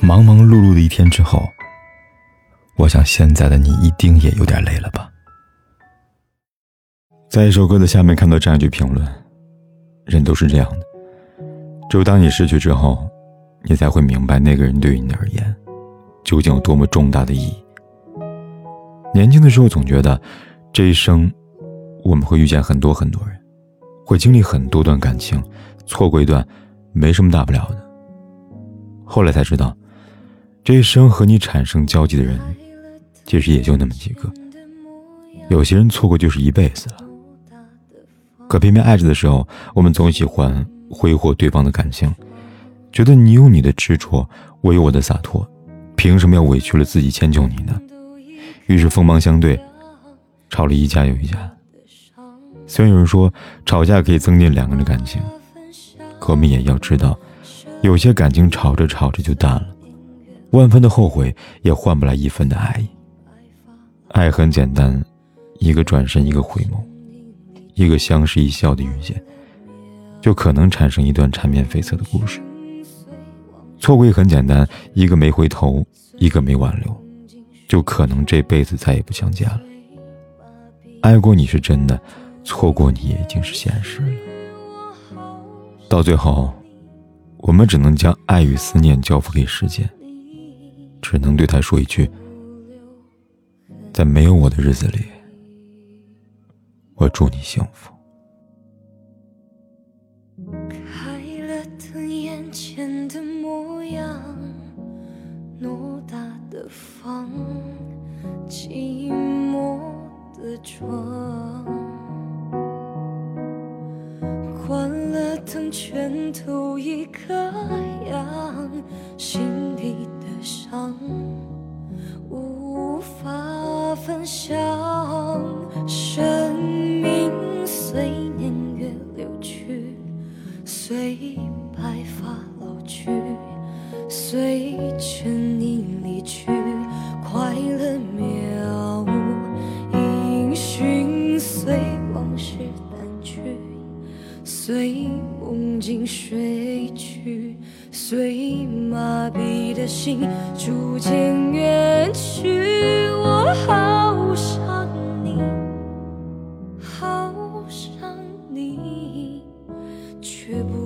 忙忙碌碌的一天之后，我想现在的你一定也有点累了吧？在一首歌的下面看到这样一句评论：“人都是这样的，只有当你失去之后，你才会明白那个人对于你而言，究竟有多么重大的意义。”年轻的时候总觉得，这一生我们会遇见很多很多人，会经历很多段感情，错过一段没什么大不了的。后来才知道。这一生和你产生交集的人，其实也就那么几个。有些人错过就是一辈子了。可偏偏爱着的时候，我们总喜欢挥霍对方的感情，觉得你有你的执着，我有我的洒脱，凭什么要委屈了自己迁就你呢？于是锋芒相对，吵了一架又一架。虽然有人说吵架可以增进两个人的感情，可我们也要知道，有些感情吵着吵着就淡了。万分的后悔也换不来一分的爱意。爱很简单，一个转身，一个回眸，一个相视一笑的遇见，就可能产生一段缠绵悱恻的故事。错过也很简单，一个没回头，一个没挽留，就可能这辈子再也不相见了。爱过你是真的，错过你也已经是现实了。到最后，我们只能将爱与思念交付给时间。只能对他说一句：“在没有我的日子里，我祝你幸福。”开了灯，眼前的模样，偌大的房，寂寞的床，关了灯，全都一个样，心里。伤无法分享，生命随年月流去，随白发老去，随着你离去，随梦境睡去。随麻痹的心逐渐远去，我好想你，好想你，却不